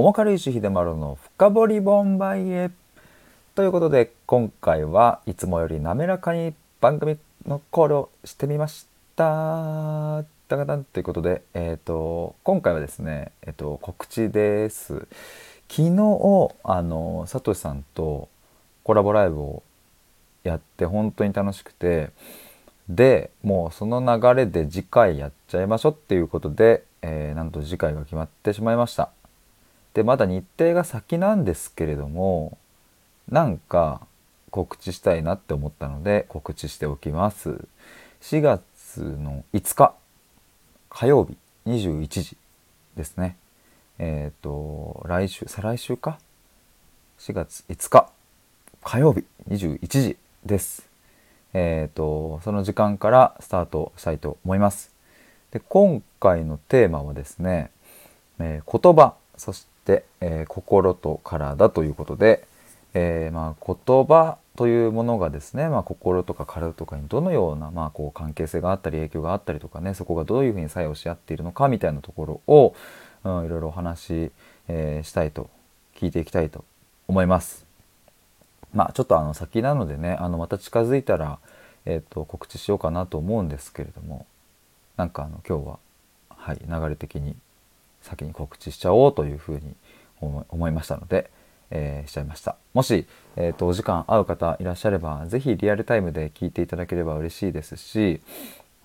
重軽石秀丸の深掘りボンバイへ。ということで今回はいつもより滑らかに番組のコールをしてみました。ダガダン。ということで、えーと、今回はですね、えーと、告知です。昨日あのサトシさんとコラボライブをやって本当に楽しくてでもうその流れで次回やっちゃいましょうっていうことで、えー、なんと次回が決まってしまいました。でまだ日程が先なんですけれどもなんか告知したいなって思ったので告知しておきます。4月の5日火曜日21時ですね。えっ、ー、と来週再来週か？4月5日火曜日21時です。えっ、ー、とその時間からスタートしたいと思います。で今回のテーマはですね、えー、言葉そして、え心と体ということで、えまあ、言葉というものがですね、まあ、心とか体とかにどのような、まあ、こう関係性があったり影響があったりとかねそこがどういうふうに作用し合っているのかみたいなところを、うん、いろいろお話し、えー、したいと聞いていきたいと思います。まあちょっとあの先なのでねあのまた近づいたら、えーと、告知しようかなと思うんですけれどもなんかあの今日は、はい、流れ的に先に告知しちゃおうというふうに思いましたので、えー、しちゃいましたもし、えーと、お時間合う方いらっしゃれば是非リアルタイムで聞いていただければ嬉しいですし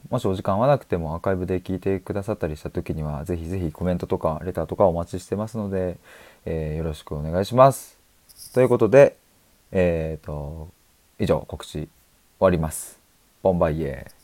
もしお時間合わなくてもアーカイブで聞いてくださったりした時には是非是非コメントとかレターとかお待ちしてますので、えー、よろしくお願いします。ということで、えーと、以上告知終わります。ボンバイエー